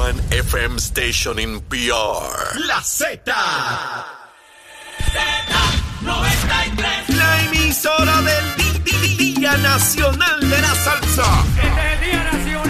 one FM station in PR. La Z. Z93. La emisora del Día Nacional de la Salsa. Este es el Día Nacional de la Salsa.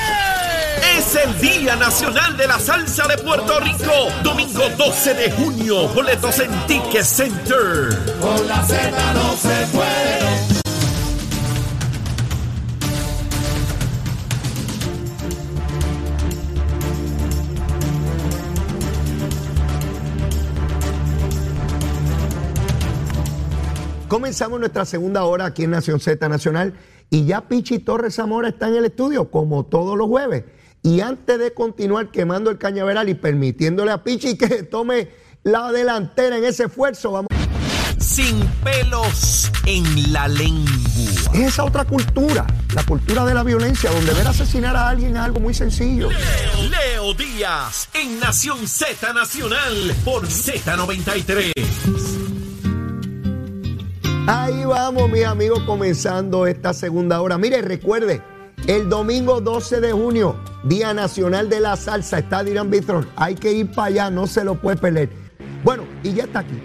Es el Día Nacional de la Salsa de Puerto Rico. Domingo 12 de junio. Boletos en Ticket Center. Comenzamos nuestra segunda hora aquí en Nación Z Nacional y ya Pichi Torres Zamora está en el estudio como todos los jueves. Y antes de continuar quemando el cañaveral y permitiéndole a Pichi que tome la delantera en ese esfuerzo, vamos. Sin pelos en la lengua. Es esa otra cultura, la cultura de la violencia, donde ver asesinar a alguien es algo muy sencillo. Leo Díaz en Nación Z Nacional por Z93. Ahí vamos, mis amigos, comenzando esta segunda hora. Mire, recuerde, el domingo 12 de junio, Día Nacional de la Salsa, está Dirán Bitron. Hay que ir para allá, no se lo puede perder. Bueno, y ya está aquí.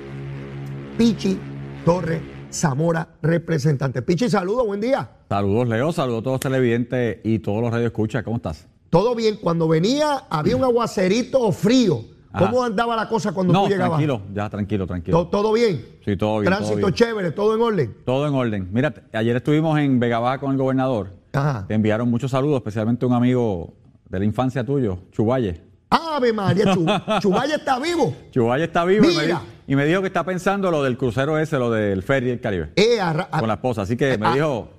Pichi Torres Zamora, representante. Pichi, saludos, buen día. Saludos, Leo. Saludos a todos los televidentes y todos los radioescuchas. ¿Cómo estás? Todo bien, cuando venía había un aguacerito frío. ¿Cómo andaba la cosa cuando no, tú llegabas? tranquilo, ya, tranquilo, tranquilo. ¿Todo, todo bien? Sí, todo bien, todo Tránsito bien. chévere, todo en orden. Todo en orden. Mira, ayer estuvimos en Vega Baja con el gobernador. Ajá. Te enviaron muchos saludos, especialmente un amigo de la infancia tuyo, Chubaye. Ave María, Chu- Chubaya está vivo. Chubaye está vivo y me, Mira. y me dijo que está pensando lo del crucero ese, lo del ferry del Caribe, Eh, con la esposa. Así que me Ah. dijo,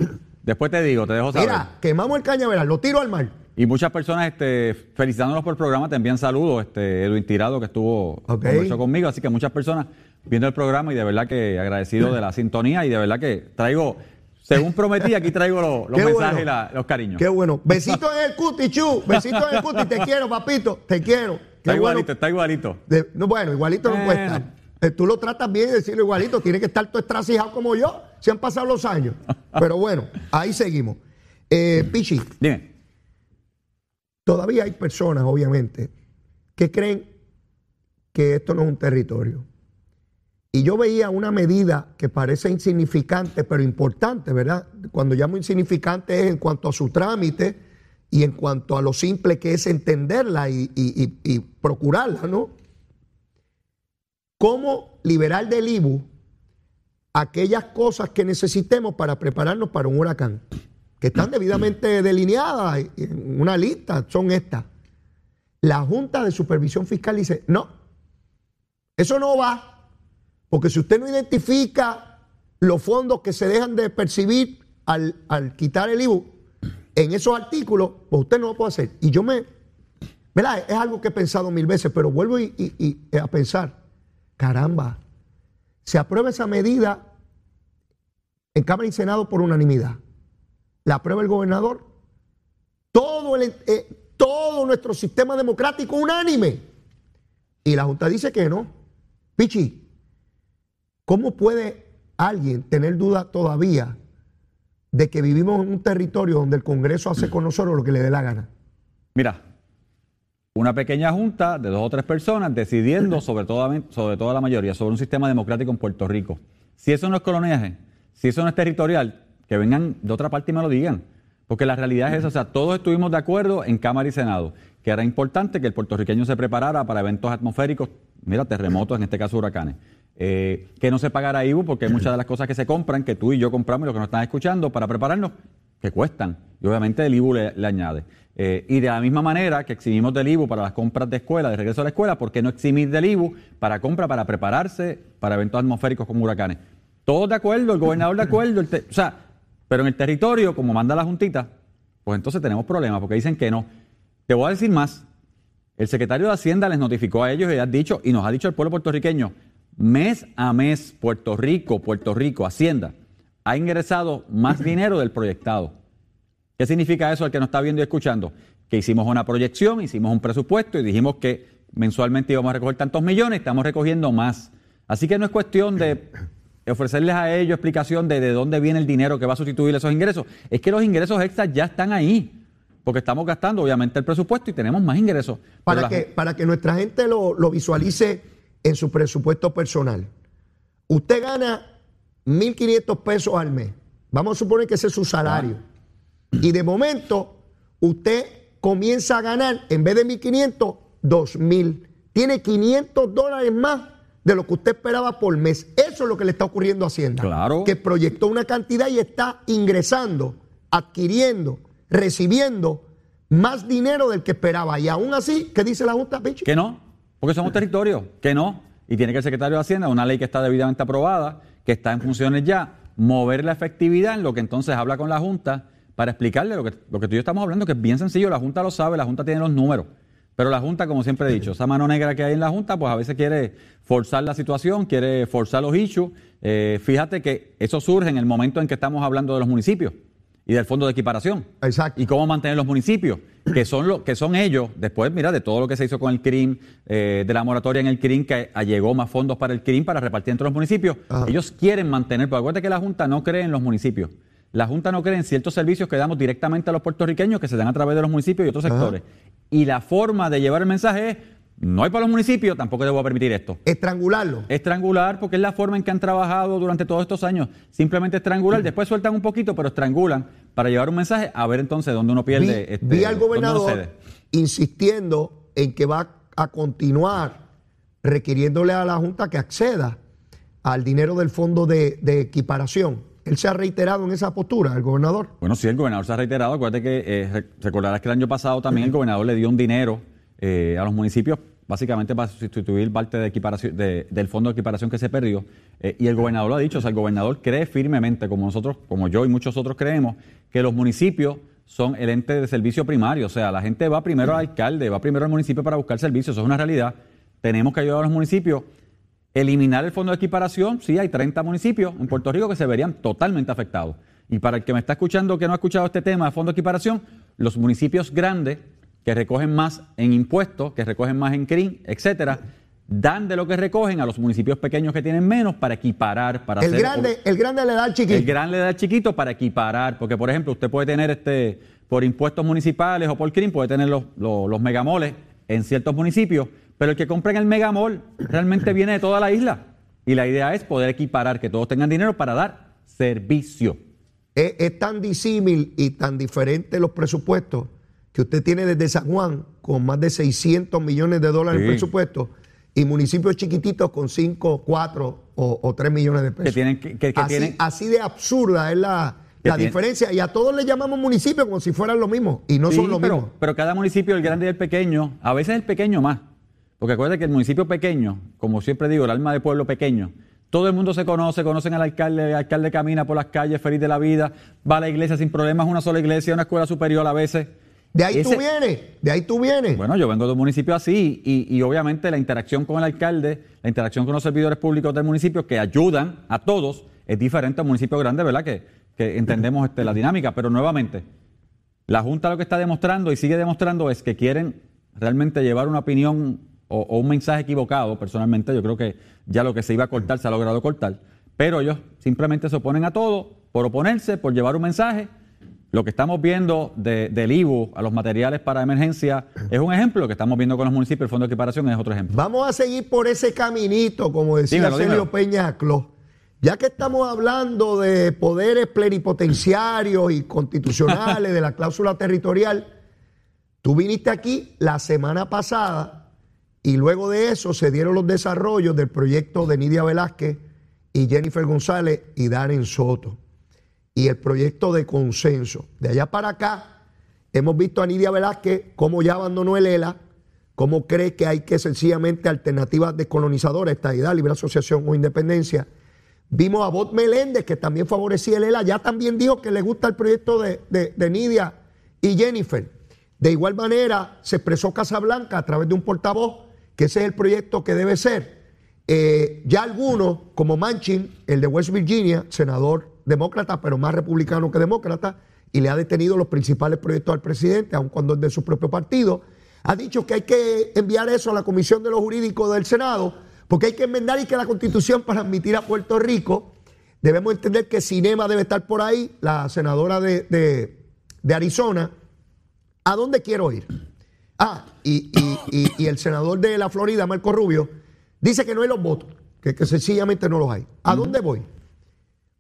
después te digo, te dejo saber. Mira, quemamos el cañaveral, lo tiro al mar. Y muchas personas este, felicitándonos por el programa te envían saludos. Este, Edwin Tirado, que estuvo Ok. conversó conmigo. Así que muchas personas viendo el programa y de verdad que agradecido de la sintonía y de verdad que traigo, según prometí, aquí traigo los, mensajes bueno. y la- los cariños. Qué bueno. Besito en el cuti, Chu. Besito en el cuti. Te quiero, papito. Te quiero. Qué está bueno. igualito, está igualito. De- no, bueno, igualito no puede Bueno. estar. Eh, tú lo tratas bien y decirlo igualito. Tiene que estar todo estracijado como yo. Se han pasado los años. Pero bueno, ahí seguimos. Eh, Pichi, Dime. todavía hay personas, obviamente, que creen que esto no es un territorio. Y yo veía una medida que parece insignificante, pero importante, ¿verdad? Cuando llamo insignificante es en cuanto a su trámite y en cuanto a lo simple que es entenderla y, procurarla, ¿no? ¿Cómo liberar del IBU aquellas cosas que necesitemos para prepararnos para un huracán? Que están debidamente delineadas en una lista, son estas. La Junta de Supervisión Fiscal dice, no, eso no va, porque si usted no identifica los fondos que se dejan de percibir al, al quitar el IBU en esos artículos, pues usted no lo puede hacer. Y yo me, ¿verdad? Es algo que he pensado mil veces, pero vuelvo y a pensar, caramba, se aprueba esa medida en Cámara y Senado por unanimidad. La aprueba el gobernador. Todo, el, eh, todo nuestro sistema democrático unánime. Y la Junta dice que no. Pichi, ¿cómo puede alguien tener duda todavía de que vivimos en un territorio donde el Congreso hace con nosotros lo que le dé la gana? Mira, una pequeña junta de dos o tres personas decidiendo sobre toda, sobre toda la mayoría, sobre un sistema democrático en Puerto Rico. Si eso no es coloniaje, si eso no es territorial, que vengan de otra parte y me lo digan. Porque la realidad es esa, o sea, todos estuvimos de acuerdo en Cámara y Senado, que era importante que el puertorriqueño se preparara para eventos atmosféricos, mira, terremotos, en este caso huracanes. Eh, que no se pagara IBU, porque muchas de las cosas que se compran, que tú y yo compramos y los que nos están escuchando, para prepararnos, que cuestan. Y obviamente el IBU le, añade. Eh, y de la misma manera que eximimos del IBU para las compras de escuela, de regreso a la escuela, ¿por qué no eximir del IBU para compra, para prepararse para eventos atmosféricos como huracanes? Todos de acuerdo, el gobernador de acuerdo, el o sea, pero en el territorio, como manda la Juntita, pues entonces tenemos problemas, porque dicen que no. Te voy a decir más. El secretario de Hacienda les notificó a ellos y ha dicho, y nos ha dicho el pueblo puertorriqueño, mes a mes Puerto Rico, Puerto Rico, Hacienda, ha ingresado más dinero del proyectado. ¿Qué significa eso al que nos está viendo y escuchando? Que hicimos una proyección, hicimos un presupuesto y dijimos que mensualmente íbamos a recoger tantos millones, estamos recogiendo más. Así que no es cuestión de ofrecerles a ellos explicación de, de dónde viene el dinero que va a sustituir esos ingresos. Es que los ingresos extras ya están ahí, porque estamos gastando obviamente el presupuesto y tenemos más ingresos. Para la- que, para que nuestra gente lo, lo visualice en su presupuesto personal. Usted gana 1.500 pesos al mes. Vamos a suponer que ese es su salario. Y de momento, usted comienza a ganar, en vez de 1.500, 2.000. Tiene 500 dólares más de lo que usted esperaba por mes. Eso es lo que le está ocurriendo a Hacienda. Claro. Que proyectó una cantidad y está ingresando, adquiriendo, recibiendo más dinero del que esperaba. Y aún así, ¿qué dice la Junta, Pichi? Que no, porque somos territorio, que no. Y tiene que el secretario de Hacienda, una ley que está debidamente aprobada, que está en funciones ya, mover la efectividad en lo que entonces habla con la Junta para explicarle lo que, lo que tú y yo estamos hablando, que es bien sencillo, la Junta lo sabe, la Junta tiene los números. Pero la Junta, como siempre he dicho, esa mano negra que hay en la Junta, pues a veces quiere forzar la situación, quiere forzar los issues. Eh, fíjate que eso surge en el momento en que estamos hablando de los municipios y del fondo de equiparación. Exacto. Y cómo mantener los municipios, que son, lo, que son ellos, después, mira, de todo lo que se hizo con el CRIM, eh, de la moratoria en el CRIM, que llegó más fondos para el CRIM para repartir entre los municipios. Ajá. Ellos quieren mantener, pero acuérdate que la Junta no cree en los municipios. La Junta no cree en ciertos servicios que damos directamente a los puertorriqueños que se dan a través de los municipios y otros Ajá. sectores. Y la forma de llevar el mensaje es, no hay para los municipios, tampoco debo permitir esto. Estrangularlo. Estrangular, porque es la forma en que han trabajado durante todos estos años. Simplemente estrangular, después sueltan un poquito, pero estrangulan para llevar un mensaje a ver entonces dónde uno pierde. vi, este, vi al gobernador insistiendo en que va a continuar requiriéndole a la Junta que acceda al dinero del fondo de, de equiparación. Él se ha reiterado en esa postura, el gobernador. Bueno, sí, el gobernador se ha reiterado. Acuérdate que eh, re- recordarás que el año pasado también el gobernador le dio un dinero eh, a los municipios, básicamente para sustituir parte del fondo de equiparación que se perdió. Eh, y el gobernador lo ha dicho, o sea, el gobernador cree firmemente, como nosotros, como yo y muchos otros creemos, que los municipios son el ente de servicio primario. O sea, la gente va primero al alcalde, va primero al municipio para buscar servicios. Eso es una realidad. Tenemos que ayudar a los municipios. Eliminar el fondo de equiparación, sí, hay 30 municipios en Puerto Rico que se verían totalmente afectados. Y para el que me está escuchando que no ha escuchado este tema de fondo de equiparación, los municipios grandes que recogen más en impuestos, que recogen más en CRIM, etcétera, dan de lo que recogen a los municipios pequeños que tienen menos para equiparar, para El hacer grande, el grande le da al chiquito. el gran le da al chiquito para equiparar, porque por ejemplo, usted puede tener este por impuestos municipales o por CRIM, puede tener los, los, los megamoles en ciertos municipios, pero el que compra en el megamol realmente viene de toda la isla. Y la idea es poder equiparar, que todos tengan dinero para dar servicio. Es, es tan disímil y tan diferente los presupuestos que usted tiene desde San Juan con más de 600 millones de dólares en Sí. presupuesto y municipios chiquititos con 5, 4 o, o 3 millones de pesos. Que tienen que- así, tienen- así de absurda es la, la tienen- diferencia. Y a todos le llamamos municipios como si fueran lo mismo. Y no Sí, son lo pero, mismo. pero cada municipio, el grande y el pequeño, a veces el pequeño más. Porque acuérdate que el municipio pequeño, como siempre digo, el alma de pueblo pequeño, todo el mundo se conoce, conocen al alcalde, el alcalde camina por las calles feliz de la vida, va a la iglesia sin problemas, una sola iglesia, una escuela superior a veces. De ahí tú Ese- vienes, de ahí tú vienes. Bueno, yo vengo de un municipio así y, y obviamente la interacción con el alcalde, la interacción con los servidores públicos del municipio que ayudan a todos es diferente a un municipio grande, ¿verdad? Que, que entendemos este, la dinámica, pero nuevamente, la Junta lo que está demostrando y sigue demostrando es que quieren realmente llevar una opinión o, o un mensaje equivocado. Personalmente, yo creo que ya lo que se iba a cortar se ha logrado cortar, pero ellos simplemente se oponen a todo por oponerse, por llevar un mensaje. Lo que estamos viendo de- del IBU a los materiales para emergencia es un ejemplo. Lo que estamos viendo con los municipios, el Fondo de Equiparación es otro ejemplo. Vamos a seguir por ese caminito, como decía Dímelo, Sergio dímelo. Peña Clos. Ya que estamos hablando de poderes plenipotenciarios y constitucionales, de la cláusula territorial, tú viniste aquí la semana pasada y luego de eso se dieron los desarrollos del proyecto de Nidia Velázquez y Jennifer González y Darren Soto. Y el proyecto de consenso. De allá para acá, hemos visto a Nidia Velázquez cómo ya abandonó el ELA, cómo cree que hay que sencillamente alternativas descolonizadoras, estadidad, libre asociación o independencia. Vimos a Bot Meléndez, que también favorecía el ELA, ya también dijo que le gusta el proyecto de, de- Nidia y Jennifer. De igual manera, se expresó Casablanca a través de un portavoz que ese es el proyecto que debe ser. Eh, ya algunos, como Manchin, el de West Virginia, senador demócrata, pero más republicano que demócrata, y le ha detenido los principales proyectos al presidente, aun cuando es de su propio partido, ha dicho que hay que enviar eso a la Comisión de los Jurídicos del Senado, porque hay que enmendar y que la Constitución para admitir a Puerto Rico, debemos entender que Cinema debe estar por ahí, la senadora de, de- de Arizona. ¿A dónde quiero ir? Ah, y, y- y- y el senador de la Florida, Marco Rubio, dice que no hay los votos, que, que sencillamente no los hay. ¿A dónde voy?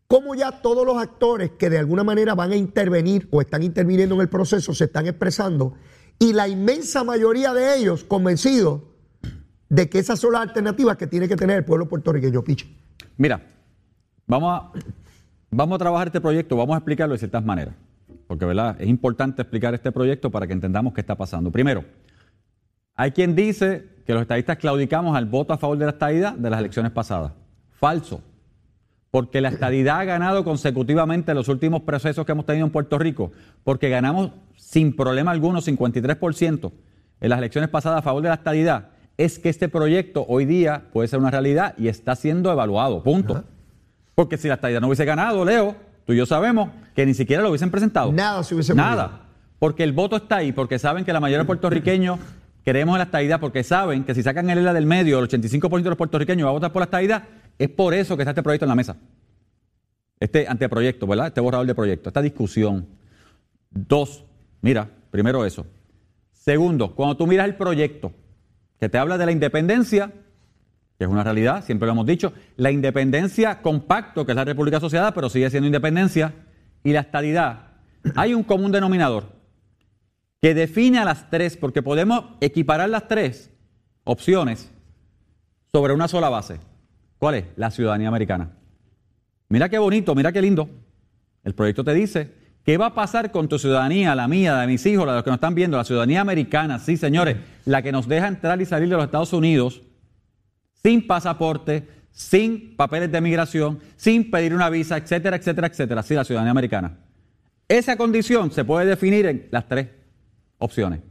Cómo ya todos los actores que de alguna manera van a intervenir o están interviniendo en el proceso se están expresando y la inmensa mayoría de ellos convencidos de que esas son las alternativas que tiene que tener el pueblo puertorriqueño, Piche. Mira, vamos a, vamos a trabajar este proyecto, vamos a explicarlo de ciertas maneras. Porque, ¿verdad? Es importante explicar este proyecto para que entendamos qué está pasando. Primero, hay quien dice que los estadistas claudicamos al voto a favor de la estadidad de las elecciones pasadas. Falso. Porque la estadidad ha ganado consecutivamente los últimos procesos que hemos tenido en Puerto Rico. Porque ganamos sin problema alguno 53% en las elecciones pasadas a favor de la estadidad. Es que este proyecto hoy día puede ser una realidad y está siendo evaluado. Punto. Porque si la estadidad no hubiese ganado, Leo, tú y yo sabemos que ni siquiera lo hubiesen presentado. Nada se hubiese Nada. Porque el voto está ahí, porque saben que la mayoría de puertorriqueños queremos en la estadidad, porque saben que si sacan el ELA del medio, el 85% de los puertorriqueños va a votar por la estadidad, es por eso que está este proyecto en la mesa. Este anteproyecto, ¿verdad? Este borrador de proyecto, esta discusión. Dos, mira, primero eso. Segundo, cuando tú miras el proyecto que te habla de la independencia, que es una realidad, siempre lo hemos dicho, la independencia compacto, que es la República Asociada, pero sigue siendo independencia, y la estadidad, hay un común denominador que define a las tres, porque podemos equiparar las tres opciones sobre una sola base. ¿Cuál es? La ciudadanía americana. Mira qué bonito, mira qué lindo. El proyecto te dice, ¿qué va a pasar con tu ciudadanía, la mía, la de mis hijos, la de los que nos están viendo? La ciudadanía americana, sí señores, la que nos deja entrar y salir de los Estados Unidos sin pasaporte, sin papeles de migración, sin pedir una visa, etcétera, etcétera, etcétera. Sí, la ciudadanía americana. Esa condición se puede definir en las tres opciones.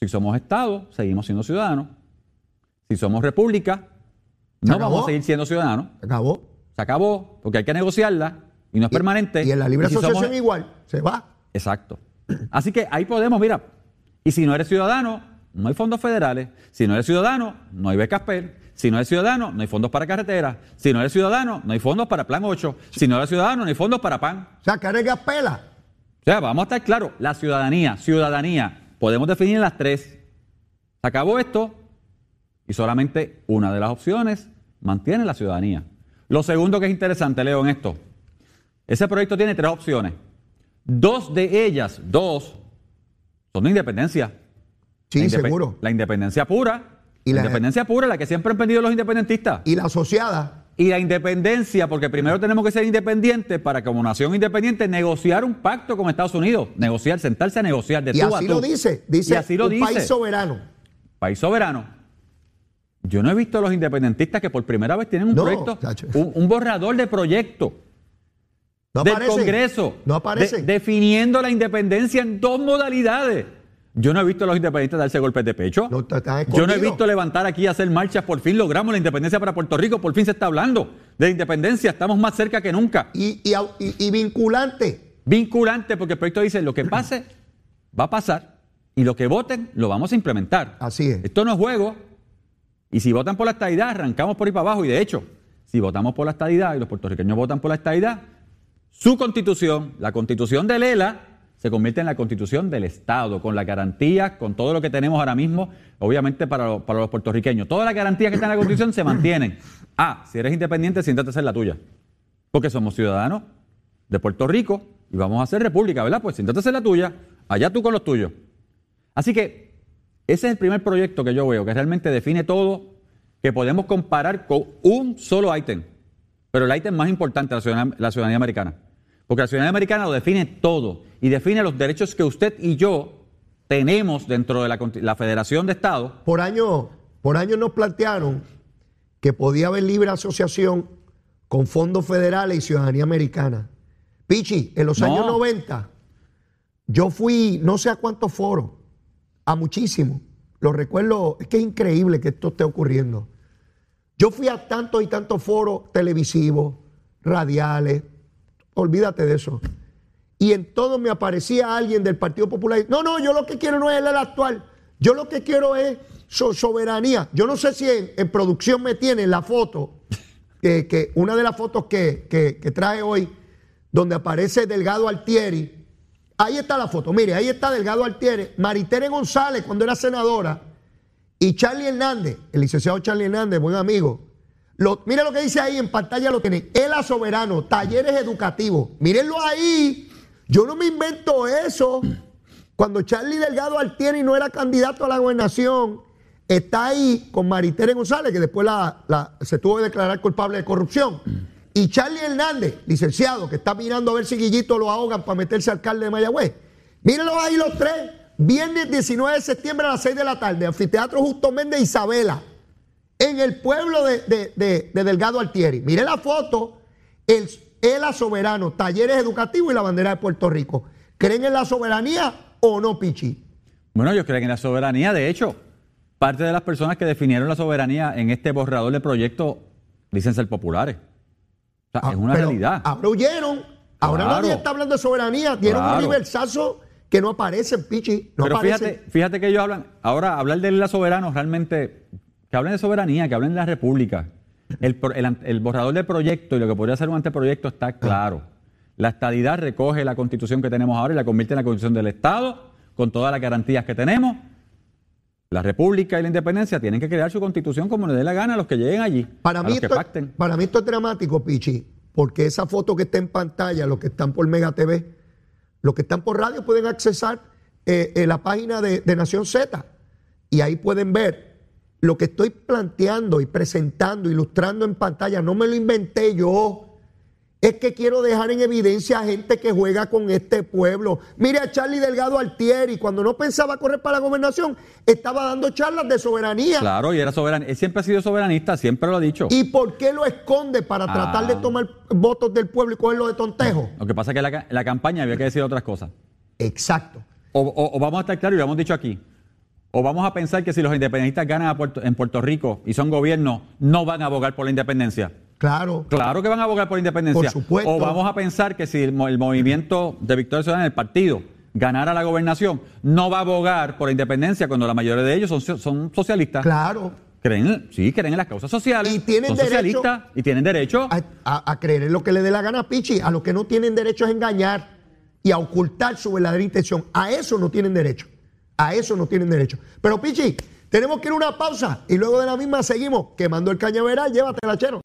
Si somos Estado, seguimos siendo ciudadanos. Si somos República, ¿Se no acabó? vamos a seguir siendo ciudadanos. Acabó. Se acabó, porque hay que negociarla y no es permanente. Y en la libre si somos- asociación igual, se va. Exacto. Así que ahí podemos, mira, y si no eres ciudadano, no hay fondos federales. Si no eres ciudadano, no hay becas PER. Si no eres ciudadano, no hay fondos para carreteras. Si no eres ciudadano, no hay fondos para Plan 8. Si no eres ciudadano, no hay fondos para PAN. O sea, carga pela. O sea, vamos a estar claros, la ciudadanía, ciudadanía, podemos definir las tres. Se acabó esto y solamente una de las opciones mantiene la ciudadanía. Lo segundo que es interesante, Leo, en esto, ese proyecto tiene tres opciones. Dos de ellas, dos, son de independencia. Sí, La seguro. La independencia pura. Y la la- independencia pura, la que siempre han pedido los independentistas. Y la asociada, Y la independencia, porque primero tenemos que ser independientes para, como nación independiente, negociar un pacto con Estados Unidos. Negociar, sentarse a negociar de y tú a así tú. lo dice. Dice Y así lo un dice. país soberano. País soberano. Yo no he visto a los independentistas que por primera vez tienen un No, proyecto, un, un borrador de proyecto No del aparecen. Congreso, No de- aparecen. definiendo la independencia en dos modalidades. Yo no he visto a los independentistas darse golpes de pecho. No, Yo no he visto levantar aquí y hacer marchas. Por fin logramos la independencia para Puerto Rico. Por fin se está hablando de independencia. Estamos más cerca que nunca. y- y vinculante. Vinculante, porque el proyecto dice lo que pase va a pasar y lo que voten lo vamos a implementar. Así es. Esto no es juego. Y si votan por la estadidad, arrancamos por ahí para abajo. Y de hecho, si votamos por la estadidad y los puertorriqueños votan por la estadidad, su constitución, la constitución de Lela, se convierte en la constitución del Estado, con las garantías, con todo lo que tenemos ahora mismo, obviamente para, para los puertorriqueños. Todas las garantías que están en la constitución se mantienen. Ah, si eres independiente, siéntate a hacer la tuya. Porque somos ciudadanos de Puerto Rico y vamos a hacer república, ¿verdad? Pues siéntate a hacer la tuya, allá tú con los tuyos. Así que ese es el primer proyecto que yo veo, que realmente define todo, que podemos comparar con un solo ítem. Pero el ítem más importante, la ciudadanía, la ciudadanía americana. Porque la ciudadanía americana lo define todo y define los derechos que usted y yo tenemos dentro de la, Federación de Estados. Por año, por año nos plantearon que podía haber libre asociación con fondos federales y ciudadanía americana. Pichi, en los No. años 90, yo fui no sé a cuántos foros, a muchísimos. Lo recuerdo, es que es increíble que esto esté ocurriendo. Yo fui a tantos y tantos foros televisivos, radiales, olvídate de eso. Y en todo me aparecía alguien del Partido Popular. No, no, yo lo que quiero no es el actual. Yo lo que quiero es so- soberanía. Yo no sé si en, producción me tienen la foto, que, que una de las fotos que, que- traje hoy, donde aparece Delgado Altieri. Ahí está la foto. Mire, ahí está Delgado Altieri. Maritere González, cuando era senadora, y Charlie Hernández, el licenciado Charlie Hernández, buen amigo. Lo, mire lo que dice ahí en pantalla, lo tienen. ELA Soberano, talleres educativos. Mírenlo ahí. Yo no me invento eso. Cuando Charlie Delgado Altieri no era candidato a la gobernación, está ahí con Maritere González, que después la- se tuvo que declarar culpable de corrupción. Y Charlie Hernández, licenciado, que está mirando a ver si Guillito lo ahogan para meterse alcalde de Mayagüez. Mírenlos ahí los tres. Viernes 19 de septiembre a las 6 de la tarde, Anfiteatro Justo Méndez Isabela, en el pueblo de, de- de- de Delgado Altieri. Mire la foto, el ELA Soberano, talleres educativos y la bandera de Puerto Rico. ¿Creen en la soberanía o no, Pichi? Bueno, ellos creen en la soberanía. De hecho, parte de las personas que definieron la soberanía en este borrador de proyecto dicen ser populares. O sea, Ah, es una pero realidad. Ahora huyeron. Ahora Claro. nadie está hablando de soberanía. Dieron Claro. un universazo que no aparece en Pichi. No Pero aparece. fíjate, fíjate que ellos hablan, ahora hablar de la soberano realmente, que hablen de soberanía, que hablen de la república. El, el borrador del proyecto y lo que podría ser un anteproyecto Ah. está claro. La estadidad recoge la constitución que tenemos ahora y la convierte en la constitución del Estado, con todas las garantías que tenemos. La república y la independencia tienen que crear su constitución como les dé la gana a los que lleguen allí, Para mí, los que esto, pacten. para mí esto es dramático, Pichi, porque esa foto que está en pantalla, los que están por Mega TV, los que están por radio pueden accesar eh, eh, la página de, de Nación Z y ahí pueden ver lo que estoy planteando y presentando, ilustrando en pantalla. No me lo inventé yo. Es que quiero dejar en evidencia a gente que juega con este pueblo. Mire a Charlie Delgado Altieri, cuando no pensaba correr para la gobernación, estaba dando charlas de soberanía. Claro, y era soberanista. Él siempre ha sido soberanista, siempre lo ha dicho. ¿Y por qué lo esconde para Ah. tratar de tomar votos del pueblo y cogerlo de tontejo? Lo que pasa es que la, la campaña había que decir otras cosas. Exacto. O, o- o vamos a estar claros, y lo hemos dicho aquí, o vamos a pensar que si los independentistas ganan a Puerto- en Puerto Rico y son gobierno, no van a abogar por la independencia. Claro. Claro que van a abogar por independencia. Por supuesto. O vamos a pensar que si el, mo- el movimiento de Victoria Ciudadana, el partido, ganara la gobernación, no va a abogar por la independencia cuando la mayoría de ellos son, so- son socialistas. Claro. Creen, sí, creen en las causas sociales. Y tienen son derecho- socialistas y tienen derecho. A, a- a creer en lo que le dé la gana a Pichi. A los que no tienen derecho es engañar y a ocultar su verdadera intención. A eso no tienen derecho. A eso no tienen derecho. Pero Pichi, tenemos que ir a una pausa y luego de la misma seguimos quemando el cañaveral. Llévatela, chero.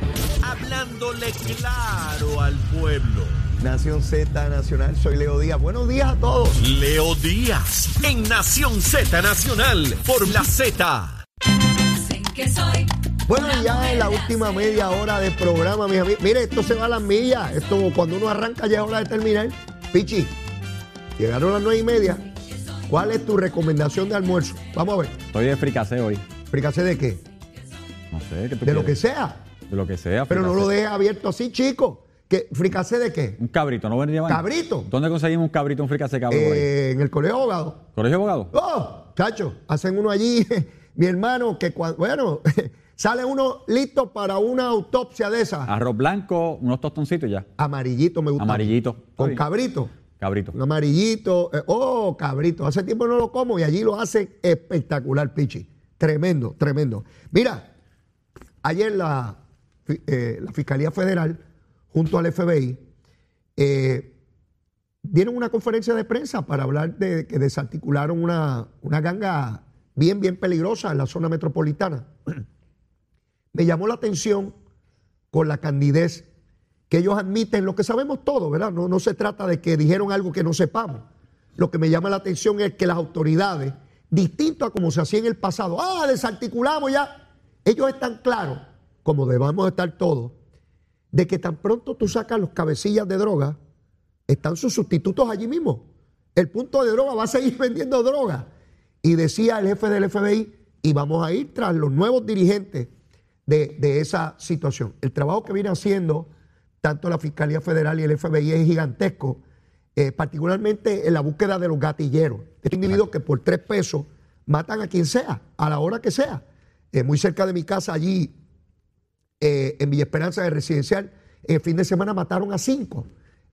Hablándole claro al pueblo. Nación Z Nacional, soy Leo Díaz. Buenos días a todos. Leo Díaz en Nación Z Nacional por la Z. Dicen que soy Bueno, ya en la última media hora del programa, mis amigos. Mire, esto se va a las millas. Esto, cuando uno arranca, ya es hora de terminar. Pichi, llegaron las nueve y media. ¿Cuál es tu recomendación de almuerzo? Vamos a ver. Estoy de fricase hoy. Explícase de qué. No sé, ¿qué tú De lo que sea. Lo que sea. Pero no lo dejes abierto así, chico. ¿Qué? ¿Fricase de qué? Un cabrito, ¿no vendría? ¿Cabrito? ¿Dónde conseguimos un cabrito, un fricase cabrón? Eh, en el colegio de abogados. ¿Colegio de abogado? ¡Oh! Chacho, hacen uno allí, mi hermano, que cuando, bueno, sale uno listo para una autopsia de esas. Arroz blanco, unos tostoncitos ya. Amarillito me gusta. Amarillito. Con cabrito. Cabrito. Un amarillito. eh, oh, cabrito. Hace tiempo no lo como y allí lo hacen espectacular, Pichi. Tremendo, tremendo. Mira, ayer la, eh, la Fiscalía Federal, junto al FBI, eh, dieron una conferencia de prensa para hablar de que desarticularon una, una ganga bien, bien peligrosa en la zona metropolitana. Me llamó la atención con la candidez que ellos admiten lo que sabemos todos, ¿verdad? No, no se trata de que dijeron algo que no sepamos. Lo que me llama la atención es que las autoridades, distinto a como se hacía en el pasado, ah, desarticulamos ya, ellos están claros, como debamos estar todos, de que tan pronto tú sacas los cabecillas de droga, están sus sustitutos allí mismo. El punto de droga va a seguir vendiendo droga. Y decía el jefe del FBI, y vamos a ir tras los nuevos dirigentes de, esa situación. El trabajo que viene haciendo tanto la Fiscalía Federal y el FBI es gigantesco, eh, particularmente en la búsqueda de los gatilleros. Este individuo que por tres pesos matan a quien sea, a la hora que sea. Eh, muy cerca de mi casa allí eh, en Villa Esperanza de Residencial, el fin de semana mataron a cinco.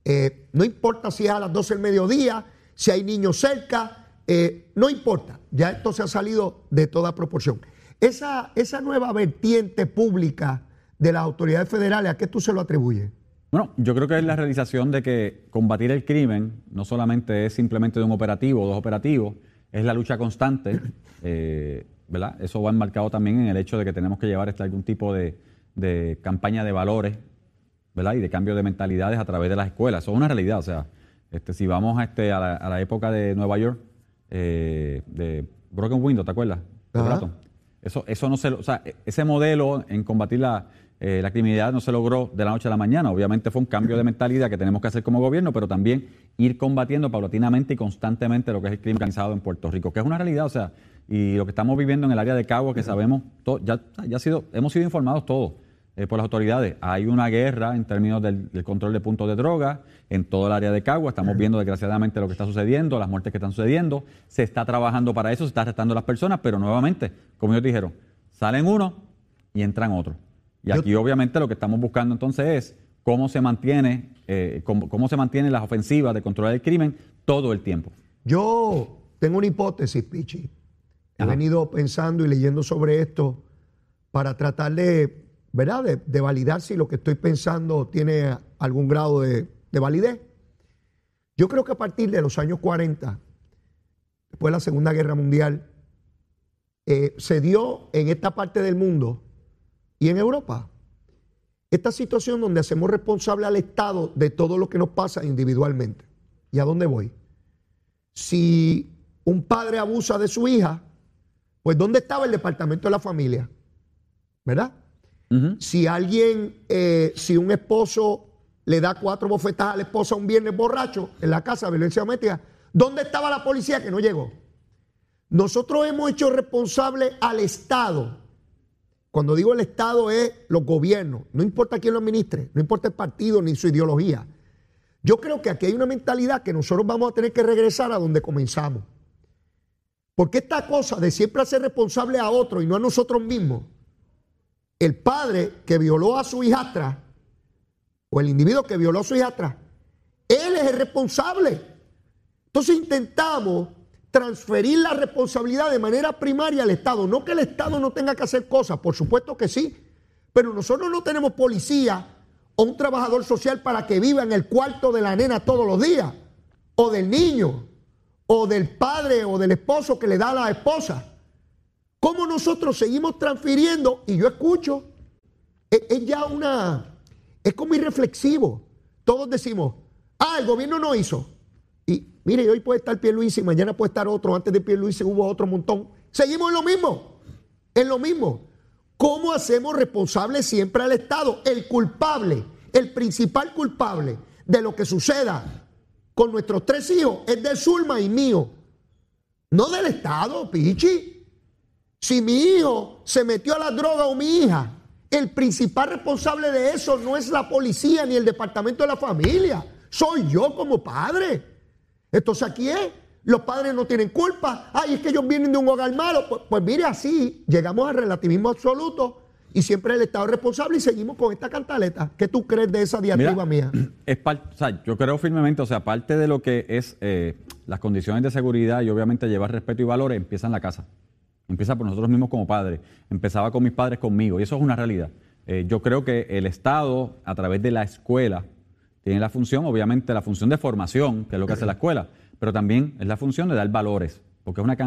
Eh, no importa si es a las 12 del mediodía, si hay niños cerca, eh, no importa. Ya esto se ha salido de toda proporción. Esa, esa nueva vertiente pública de las autoridades federales, ¿a qué tú se lo atribuyes? Bueno, yo creo que es la realización de que combatir el crimen no solamente es simplemente de un operativo o dos operativos, es la lucha constante, ¿verdad? Eso va enmarcado también en el hecho de que tenemos que llevar este, algún tipo de, de campaña de valores, ¿verdad? Y de cambio de mentalidades a través de las escuelas. Eso es una realidad, o sea, este, si vamos a, este, a, la, a la época de Nueva York, eh, de Broken Window, ¿te acuerdas? Eso, eso no se, lo- o sea, ese modelo en combatir la, eh, la criminalidad no se logró de la noche a la mañana. Obviamente fue un cambio de mentalidad que tenemos que hacer como gobierno, pero también ir combatiendo paulatinamente y constantemente lo que es el crimen organizado en Puerto Rico, que es una realidad, o sea, y lo que estamos viviendo en el área de Cagua, que sabemos, ya, ya ha sido, hemos sido informados todos eh, por las autoridades. Hay una guerra en términos del, del control de puntos de droga en todo el área de Cagua. Estamos viendo desgraciadamente lo que está sucediendo, las muertes que están sucediendo. Se está trabajando para eso, se está arrestando a las personas, pero nuevamente, como ellos dijeron, salen unos y entran otros. Y Yo- aquí obviamente lo que estamos buscando entonces es cómo se mantiene, eh, cómo, cómo se mantienen las ofensivas de controlar el crimen todo el tiempo. Yo tengo una hipótesis, Pichi. He Ajá. venido pensando y leyendo sobre esto para tratar de, ¿verdad? De, validar si lo que estoy pensando tiene algún grado de, de validez. Yo creo que a partir de los años 40, después de la Segunda Guerra Mundial, eh, se dio en esta parte del mundo y en Europa esta situación donde hacemos responsable al Estado de todo lo que nos pasa individualmente. ¿Y a dónde voy? si un padre abusa de su hija, pues ¿dónde estaba el departamento de la familia? ¿Verdad? Si alguien, eh, si un esposo le da cuatro bofetadas a la esposa un viernes borracho en la casa, violencia doméstica, ¿dónde estaba la policía que no llegó? Nosotros hemos hecho responsable al Estado. Cuando digo el Estado es los gobiernos, no importa quién lo administre, no importa el partido ni su ideología. Yo creo que aquí hay una mentalidad que nosotros vamos a tener que regresar a donde comenzamos. Porque esta cosa de siempre hacer responsable a otro y no a nosotros mismos, el padre que violó a su hijastra, o el individuo que violó a su hijastra, él es el responsable. Entonces intentamos transferir la responsabilidad de manera primaria al Estado. No que el Estado no tenga que hacer cosas, por supuesto que sí, pero nosotros no tenemos policía o un trabajador social para que viva en el cuarto de la nena todos los días, o del niño, o del padre o del esposo que le da a la esposa. ¿Cómo nosotros seguimos transfiriendo? Y yo escucho, es, ya una, es como irreflexivo. Todos decimos, ah, el gobierno no hizo. Y mire, hoy puede estar Pierluisi, mañana puede estar otro, antes de Pierluisi hubo otro montón. Seguimos en lo mismo, en lo mismo. ¿Cómo hacemos responsable siempre al Estado? El culpable, el principal culpable de lo que suceda con nuestros tres hijos es de Zulma y mío. No del Estado, Pichi. Si mi hijo se metió a la droga o mi hija, el principal responsable de eso no es la policía ni el departamento de la familia. Soy yo como padre. Entonces aquí es, los padres no tienen culpa. Ay, es que ellos vienen de un hogar malo. Pues, pues mire así, llegamos al relativismo absoluto y siempre el Estado es responsable y seguimos con esta cantaleta. ¿Qué tú crees de esa diatriba mía? Es par- o sea, yo creo firmemente, o sea, parte de lo que es eh, las condiciones de seguridad y obviamente llevar respeto y valores empieza en la casa. Empieza por nosotros mismos como padres. Empezaba con mis padres conmigo y eso es una realidad. Eh, yo creo que el Estado, a través de la escuela, tiene la función, obviamente, la función de formación, que es lo que hace la escuela, pero también es la función de dar valores, porque es, una,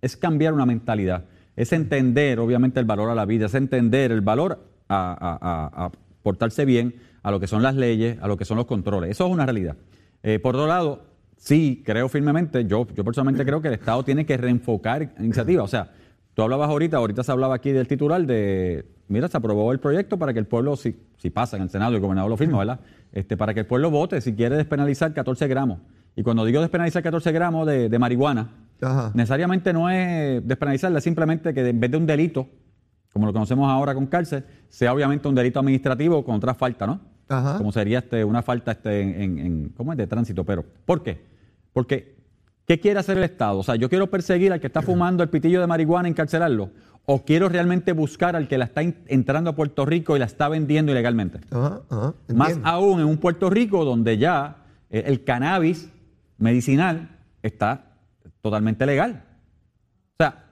es cambiar una mentalidad, es entender, obviamente, el valor a la vida, es entender el valor a portarse bien, a lo que son las leyes, a lo que son los controles. Eso es una realidad. Eh, por otro lado, sí, creo firmemente, yo, yo personalmente creo que el Estado tiene que reenfocar iniciativas. O sea, tú hablabas ahorita, ahorita se hablaba aquí del titular de, mira, se aprobó el proyecto para que el pueblo, si, si pasa en el Senado y el gobernador lo firma, ¿verdad? Este, para que el pueblo vote si quiere despenalizar 14 gramos. Y cuando digo despenalizar 14 gramos de, de marihuana, Ajá. necesariamente no es despenalizarla, es simplemente que en vez de un delito, como lo conocemos ahora con cárcel, sea obviamente un delito administrativo con otra falta, ¿no? Ajá. Como sería este, una falta este, en, en- en- ¿cómo es? de tránsito. Pero, ¿por qué? Porque ¿Qué quiere hacer el Estado? O sea, yo quiero perseguir al que está fumando el pitillo de marihuana, encarcelarlo. ¿O quiero realmente buscar al que la está entrando a Puerto Rico y la está vendiendo ilegalmente? Ajá, ajá, Más aún en un Puerto Rico donde ya eh, el cannabis medicinal está totalmente legal. O sea,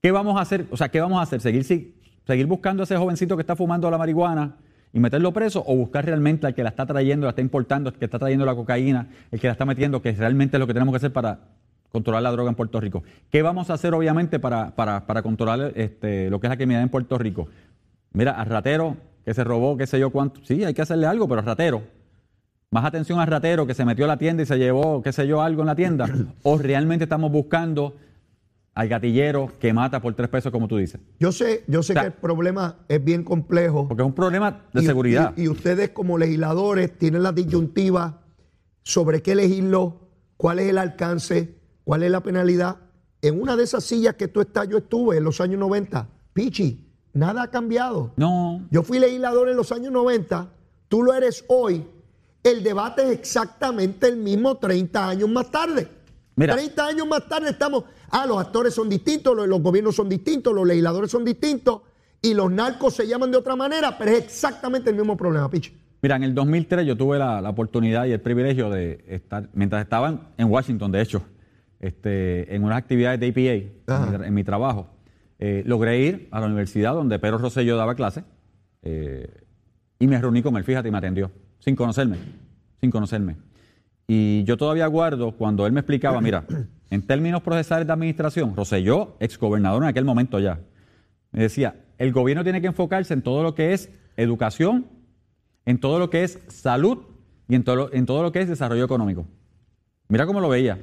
¿qué vamos a hacer? O sea, ¿qué vamos a hacer? ¿Seguir, si- seguir buscando a ese jovencito que está fumando la marihuana y meterlo preso o buscar realmente al que la está trayendo, la está importando, el que está trayendo la cocaína, el que la está metiendo, que realmente es lo que tenemos que hacer para controlar la droga en Puerto Rico? ¿Qué vamos a hacer obviamente para, para, para controlar este, lo que es la criminalidad en Puerto Rico? Mira, al ratero que se robó, qué sé yo cuánto, sí, hay que hacerle algo, pero al ratero, más atención al ratero que se metió a la tienda y se llevó, qué sé yo, algo en la tienda, o realmente estamos buscando al gatillero que mata por tres pesos, como tú dices. Yo sé, yo sé O sea, que el problema es bien complejo. Porque es un problema de Y- seguridad. Y, y ustedes como legisladores tienen la disyuntiva sobre qué elegirlo, cuál es el alcance, cuál es la penalidad. En una de esas sillas que tú estás, yo estuve en los años 90. Pichi, nada ha cambiado. No, Yo fui legislador en los años 90, tú lo eres hoy. El debate es exactamente el mismo 30 años más tarde. Mira. 30 años más tarde estamos, ah, los actores son distintos, los, los gobiernos son distintos, los legisladores son distintos y los narcos se llaman de otra manera, pero es exactamente el mismo problema, Pichi. Mira, en el 2003 yo tuve la, la oportunidad y el privilegio de estar, mientras estaban en Washington, de hecho, este, en unas actividades de APA, en mi, en mi trabajo, eh, logré ir a la universidad donde Pedro Rosselló daba clase eh, y me reuní con él, fíjate, y me atendió, sin conocerme, sin conocerme. Y yo todavía guardo cuando él me explicaba, mira, en términos procesales de administración, Rosselló, exgobernador en aquel momento ya, me decía, el gobierno tiene que enfocarse en todo lo que es educación, en todo lo que es salud y en todo, lo- en todo lo que es desarrollo económico. Mira cómo lo veía.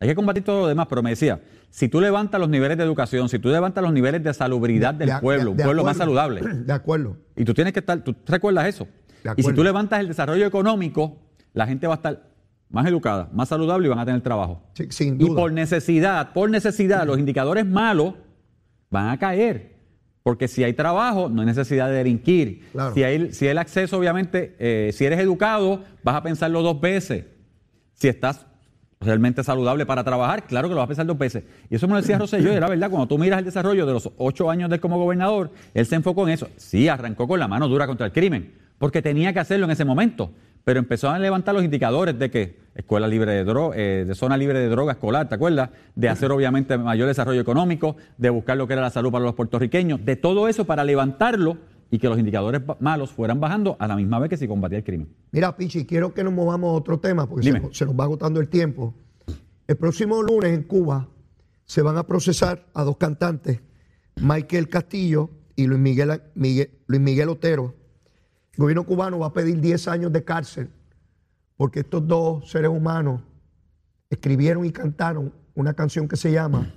Hay que combatir todo lo demás, pero me decía, si tú levantas los niveles de educación, si tú levantas los niveles de salubridad del De pueblo, de- un pueblo más saludable, De acuerdo. y tú tienes que estar, tú recuerdas eso. De Y si tú levantas el desarrollo económico, la gente va a estar más educada, más saludable y van a tener trabajo. Sí, sin Y por necesidad, por necesidad, los indicadores malos van a caer. Porque si hay trabajo, no hay necesidad de delinquir. Claro. Si, hay, si hay el acceso, obviamente, eh, si eres educado, vas a pensarlo dos veces. Si estás realmente saludable para trabajar, claro que lo vas a pensar dos veces. Y eso me lo decía Rosselló, y era verdad, cuando tú miras el desarrollo de los ocho años de él como gobernador, él se enfocó en eso. Sí, arrancó con la mano dura contra el crimen, porque tenía que hacerlo en ese momento. Pero empezó a levantar los indicadores de que escuela libre de droga, de zona libre de droga escolar, ¿te acuerdas? De hacer obviamente mayor desarrollo económico, de buscar lo que era la salud para los puertorriqueños, de todo eso para levantarlo y que los indicadores malos fueran bajando a la misma vez que se combatía el crimen. Mira, Pichi, quiero que nos movamos a otro tema porque se nos, se nos va agotando el tiempo. El próximo lunes en Cuba se van a procesar a dos cantantes, Michael Castillo y Luis Miguel, Miguel- Luis Miguel Otero. El gobierno cubano va a pedir 10 años de cárcel porque estos dos seres humanos escribieron y cantaron una canción que se llama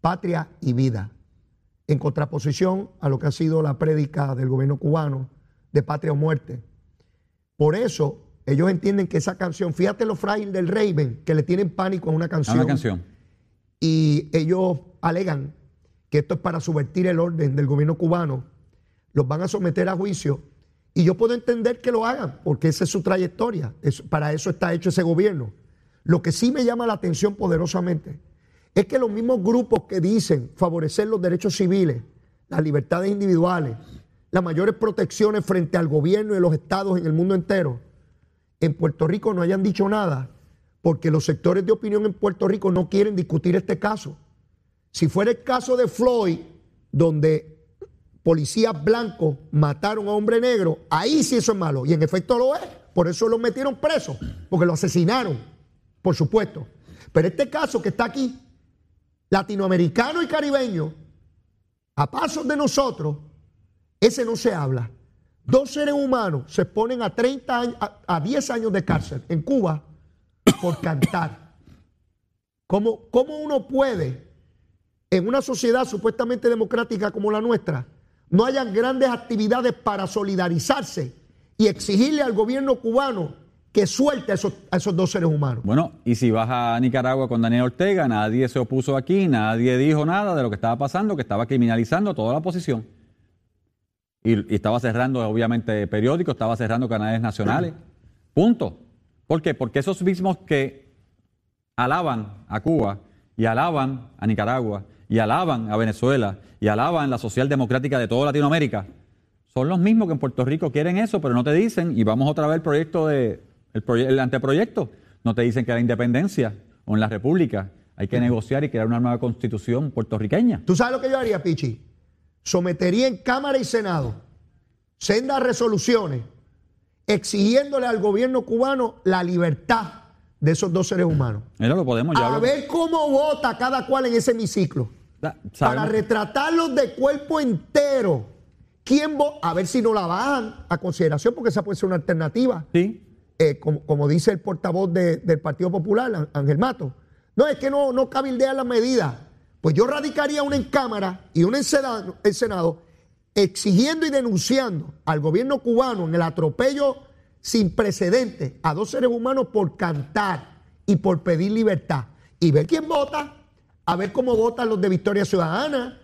Patria y Vida, en contraposición a lo que ha sido la prédica del gobierno cubano de patria o muerte. Por eso ellos entienden que esa canción, fíjate lo frágil del Raven, que le tienen pánico a una A canción. una canción. Y ellos alegan que esto es para subvertir el orden del gobierno cubano. Los van a someter a juicio. Y yo puedo entender que lo hagan, porque esa es su trayectoria. Es- para eso está hecho ese gobierno. Lo que sí me llama la atención poderosamente es que los mismos grupos que dicen favorecer los derechos civiles, las libertades individuales, las mayores protecciones frente al gobierno y los estados en el mundo entero, en Puerto Rico no hayan dicho nada, porque los sectores de opinión en Puerto Rico no quieren discutir este caso. Si fuera el caso de Floyd, donde policías blancos mataron a hombre negro, ahí sí eso es malo. Y en efecto lo es. Por eso lo metieron preso, porque lo asesinaron, por supuesto. Pero este caso que está aquí, latinoamericano y caribeño, a pasos de nosotros, ese no se habla. Dos seres humanos se exponen a 30 años, a, a 10 años de cárcel en Cuba por cantar. ¿Cómo, ¿Cómo uno puede, en una sociedad supuestamente democrática como la nuestra, no hayan grandes actividades para solidarizarse y exigirle al gobierno cubano que suelte a esos, esos dos seres humanos? Bueno, y si vas a Nicaragua con Daniel Ortega, nadie se opuso aquí, nadie dijo nada de lo que estaba pasando, que estaba criminalizando a toda la oposición. Y, y estaba cerrando, obviamente, periódicos, estaba cerrando canales nacionales. Punto. ¿Por qué? Porque esos mismos que alaban a Cuba y alaban a Nicaragua y alaban a Venezuela y alaban la socialdemocrática de toda Latinoamérica, son los mismos que en Puerto Rico quieren eso, pero no te dicen, y vamos otra vez al proyecto de, el, proye- el anteproyecto, no te dicen que la independencia o en la república hay que negociar y crear una nueva constitución puertorriqueña. ¿Tú sabes lo que yo haría, Pichi? Sometería en Cámara y Senado sendas resoluciones exigiéndole al gobierno cubano la libertad de esos dos seres humanos. Mira, lo podemos ya. A ver cómo vota cada cual en ese hemiciclo. Da- Para retratarlos de cuerpo entero. ¿Quién A ver si no la bajan a consideración, porque esa puede ser una alternativa. Sí, Eh, como, como dice el portavoz de- del Partido Popular, Ángel Mato. No, es que no, no cabildea las medidas. Pues yo radicaría una en Cámara y una en Senado, en Senado exigiendo y denunciando al gobierno cubano en el atropello sin precedentes a dos seres humanos por cantar y por pedir libertad. Y ver quién vota, a ver cómo votan los de Victoria Ciudadana,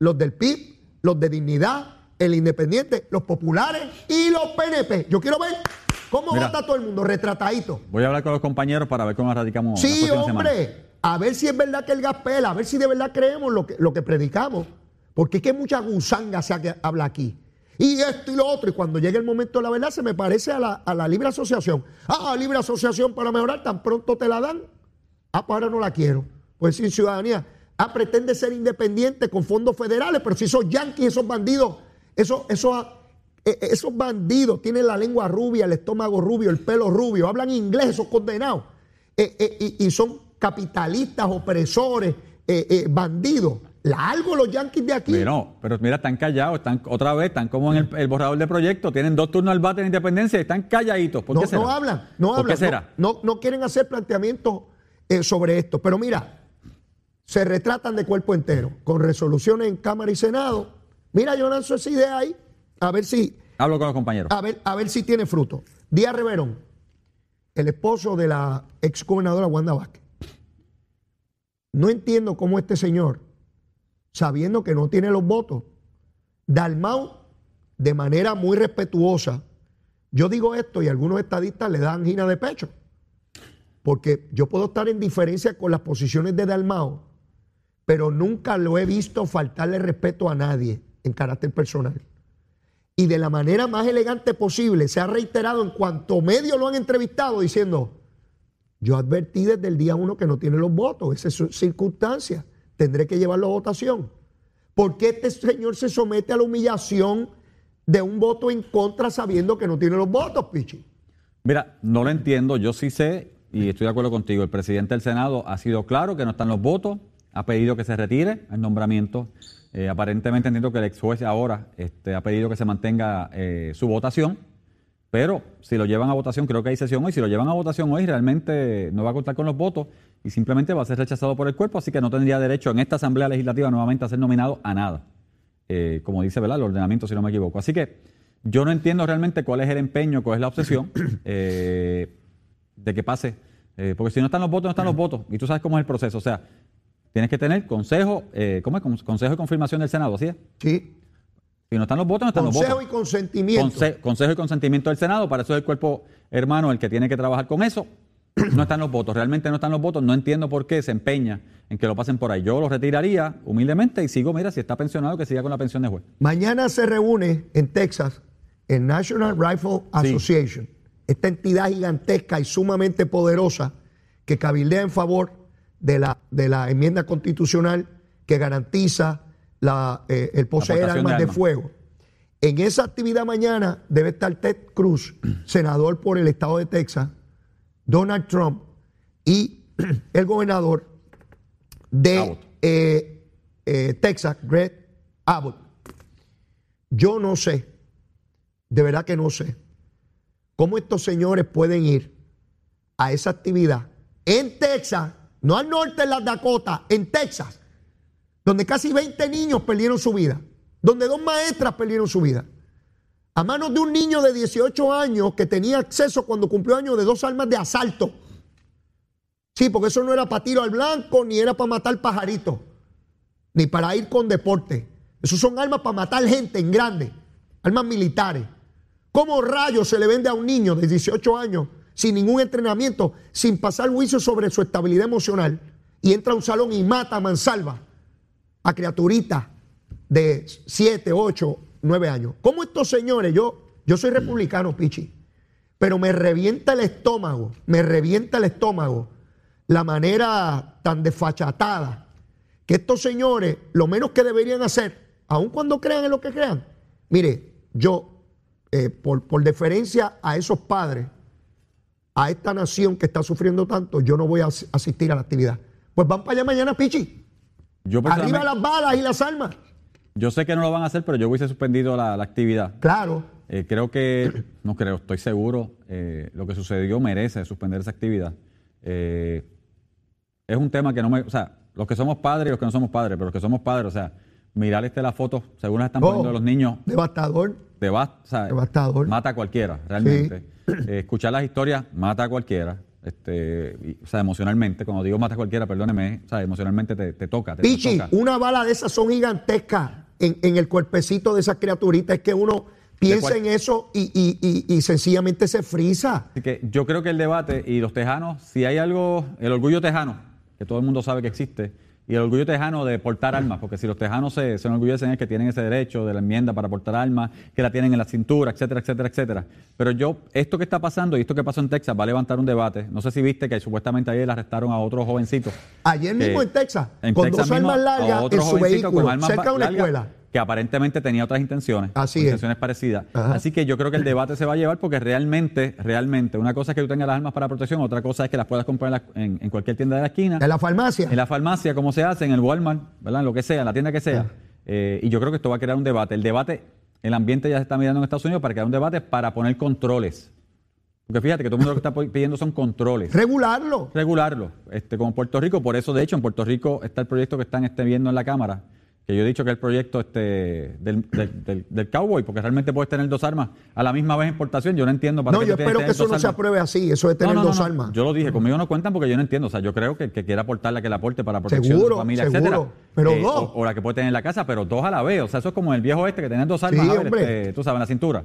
los del PIB, los de Dignidad, el Independiente, los populares y los PNP. Yo quiero ver cómo Mira. vota todo el mundo, retratadito. voy a hablar con los compañeros para ver cómo radicamos la Sí, semana. hombre, a ver si es verdad que el gas pela, a ver si de verdad creemos lo que, lo que predicamos. Porque es que mucha gusanga se ha- habla aquí. Y esto y lo otro. Y cuando llegue el momento de la verdad, se me parece a la, a la libre asociación. Ah, libre asociación para mejorar, tan pronto te la dan. Ah, pues ahora no la quiero. Pues sin ciudadanía. Ah, pretende ser independiente con fondos federales, pero si esos yanquis, esos bandidos, esos, esos, eh, esos bandidos tienen la lengua rubia, el estómago rubio, el pelo rubio, hablan inglés, esos condenados, eh, eh, y, y son capitalistas, opresores, eh, eh, bandidos. Largo los yanquis de aquí. Pero, pero mira, están callados, están otra vez, están como en el, el borrador de proyecto, tienen dos turnos al bate en independencia y están calladitos. ¿Por no, qué será? no hablan, no ¿Por hablan. qué será? No, no- no quieren hacer planteamientos eh, sobre esto. Pero mira, se retratan de cuerpo entero, con resoluciones en Cámara y Senado. Mira, yo lanzo esa idea ahí, a ver si, Hablo con los compañeros. a ver, a ver si tiene fruto. Díaz Reverón, el esposo de la ex gobernadora Wanda Vázquez. No entiendo cómo este señor, sabiendo que no tiene los votos, Dalmau, de manera muy respetuosa, yo digo esto y algunos estadistas le dan angina de pecho, porque yo puedo estar en diferencia con las posiciones de Dalmau, pero nunca lo he visto faltarle respeto a nadie en carácter personal. Y de la manera más elegante posible se ha reiterado en cuanto medios lo han entrevistado diciendo, yo advertí desde el día uno que no tiene los votos, esa es su circunstancia, tendré que llevarlo a votación. ¿Por qué este señor se somete a la humillación de un voto en contra sabiendo que no tiene los votos, Pichi? Mira, no lo entiendo, yo sí sé y estoy de acuerdo contigo. El presidente del Senado ha sido claro que no están los votos, ha pedido que se retire el nombramiento. Eh, aparentemente entiendo que el ex juez ahora este, ha pedido que se mantenga eh, su votación, pero si lo llevan a votación, creo que hay sesión hoy, si lo llevan a votación hoy realmente no va a contar con los votos y simplemente va a ser rechazado por el cuerpo, así que no tendría derecho en esta Asamblea Legislativa nuevamente a ser nominado a nada. Eh, como dice ¿verdad? el ordenamiento, si no me equivoco. Así que yo no entiendo realmente cuál es el empeño, cuál es la obsesión eh, de que pase. Eh, porque si no están los votos, no están los votos. Y tú sabes cómo es el proceso. O sea, tienes que tener consejo, ¿cómo es? Con- Consejo de confirmación del Senado, ¿así es? Sí. Si no están los votos, no están Consejo los y votos. consentimiento. Conse- consejo y consentimiento del Senado, para eso es el cuerpo hermano el que tiene que trabajar con eso. No están los votos, realmente no están los votos. No entiendo por qué se empeña en que lo pasen por ahí. Yo lo retiraría humildemente y sigo, mira, si está pensionado, que siga con la pensión de juez. Mañana se reúne en Texas el National Rifle Association, esta entidad gigantesca y sumamente poderosa que cabildea en favor de la, de la enmienda constitucional que garantiza la, eh, el poseer armas de de, armas. fuego. En esa actividad mañana debe estar Ted Cruz, senador por el estado de Texas, Donald Trump y el gobernador de eh, eh, Texas, Greg Abbott. Yo no sé, de verdad que no sé, cómo estos señores pueden ir a esa actividad en Texas, no al norte en las Dakotas, en Texas, donde casi 20 niños perdieron su vida, donde dos maestras perdieron su vida, a manos de un niño de 18 años que tenía acceso cuando cumplió años de dos armas de asalto. Sí, porque eso no era para tiro al blanco, ni era para matar pajaritos, ni para ir con deporte. Esos son armas para matar gente en grande, armas militares. ¿Cómo rayos se le vende a un niño de 18 años sin ningún entrenamiento, sin pasar juicio sobre su estabilidad emocional, y entra a un salón y mata a mansalva a criaturitas de 7, 8, 9 años. ¿Cómo estos señores, yo, yo soy republicano, Pichi, pero me revienta el estómago, me revienta el estómago la manera tan desfachatada que estos señores, lo menos que deberían hacer, aun cuando crean en lo que crean, mire, yo, eh, por, por deferencia a esos padres, a esta nación que está sufriendo tanto, yo no voy a as- asistir a la actividad. Pues van para allá mañana, Pichi. Yo, Arriba las balas y las armas. Yo sé que no lo van a hacer, pero yo hubiese suspendido la, la actividad. Claro. Eh, creo que, no creo, estoy seguro, eh, lo que sucedió merece suspender esa actividad. Eh, es un tema que no me, o sea, los que somos padres y los que no somos padres, pero los que somos padres, o sea, mirar este la foto, según las están Oh, poniendo los niños, Devastador. te va, o sea, Devastador. mata a cualquiera, realmente. Escuchar las historias mata a cualquiera. Este, y, o sea, emocionalmente, cuando digo mata a cualquiera, perdóneme, o sea, emocionalmente te, te toca. Te, te Pichi, toca. una bala de esas son gigantescas en, en el cuerpecito de esas criaturitas. Es que uno piensa en eso y, y- y- y sencillamente se frisa. Así que yo creo que el debate y los tejanos, si hay algo, el orgullo tejano, que todo el mundo sabe que existe, y el orgullo tejano de portar armas, porque si los tejanos se, se enorgullecen es que tienen ese derecho de la enmienda para portar armas, que la tienen en la cintura, etcétera, etcétera, etcétera. Pero yo, esto que está pasando y esto que pasó en Texas va a levantar un debate. No sé si viste que supuestamente ayer arrestaron a otro jovencito. Ayer mismo en Texas, en con Texas dos armas mismo, largas en su vehículo, cerca de una escuela. Que aparentemente tenía otras intenciones. Así es. intenciones parecidas. Ajá. Así que yo creo que el debate se va a llevar porque realmente, realmente, una cosa es que tú tengas las armas para protección, otra cosa es que las puedas comprar en, la- en- en cualquier tienda de la esquina, En la farmacia. en la farmacia, como se hace, en el Walmart, ¿verdad? En lo que sea, en la tienda que sea. Eh, y yo creo que esto va a crear un debate. El debate, el ambiente ya se está mirando en Estados Unidos para crear un debate para poner controles. Porque fíjate que todo el mundo lo que está pidiendo son controles Regularlo. regularlo, este, como Puerto Rico. Por eso, de hecho, en Puerto Rico está el proyecto que están este, viendo en la Cámara, que yo he dicho que el proyecto este, del, del, del- del cowboy, porque realmente puedes tener dos armas a la misma vez en portación. Yo no entiendo para No, qué yo espero que eso no se apruebe así, eso de tener No, no, no, dos armas. Yo lo dije, conmigo no cuentan porque yo no entiendo. O sea, yo creo que, que quiera aportarla, que la aporte para protección Seguro, de su familia, seguro. etcétera. Eh, Pero dos. O, o la que puede tener en la casa, pero dos a la vez. O sea, eso es como el viejo este que tenía dos armas, Sí, a ver, este, tú sabes, en la cintura.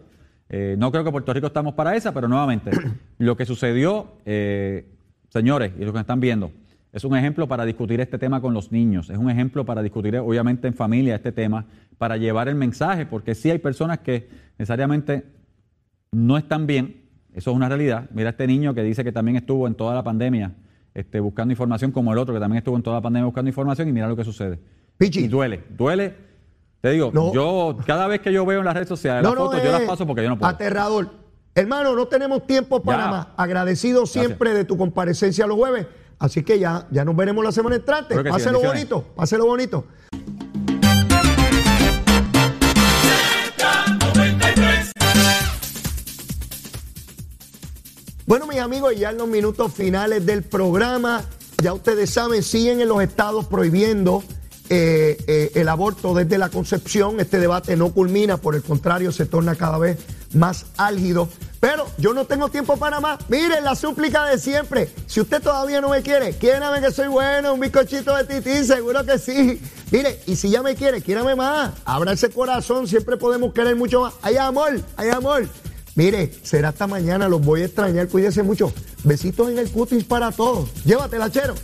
Eh, no creo que Puerto Rico estamos para esa, pero nuevamente, lo que sucedió, eh, señores, y los que están viendo, es un ejemplo para discutir este tema con los niños, es un ejemplo para discutir, obviamente, en familia este tema, para llevar el mensaje, porque sí hay personas que necesariamente no están bien, eso es una realidad. Mira este niño que dice que también estuvo en toda la pandemia este, buscando información, como el otro que también estuvo en toda la pandemia buscando información, y mira lo que sucede. Pichi. Y duele, duele. Te digo, No. yo cada vez que yo veo en las redes sociales las fotos, yo las es paso porque yo no puedo. Aterrador. Hermano, no tenemos tiempo para Ya. más. Agradecido siempre de tu comparecencia los jueves. Así que ya, ya nos veremos la semana entrante. Sí, Páselo bonito, páselo bonito. Bueno, mis amigos, ya en los minutos finales del programa, ya ustedes saben, siguen en los estados prohibiendo eh, eh, el aborto desde la concepción. Este debate no culmina, por el contrario, se torna cada vez más álgido. Pero yo no tengo tiempo para más. Miren la súplica de siempre. Si usted todavía no me quiere, quiérame que soy bueno, un bizcochito de tití, seguro que sí. Mire, y si ya me quiere, quiérame más. Abra ese corazón, siempre podemos querer mucho más. Hay amor, hay amor. Mire, será hasta mañana, los voy a extrañar, cuídese mucho. Besitos en el cutis para todos. Llévatela, chero.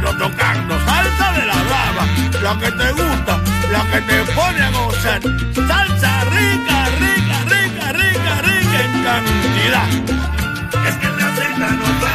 salseros tocando salsa de la brava, la que te gusta, la que te pone a gozar. Salsa rica, rica, rica, rica, rica en cantidad. Es que te aceptan no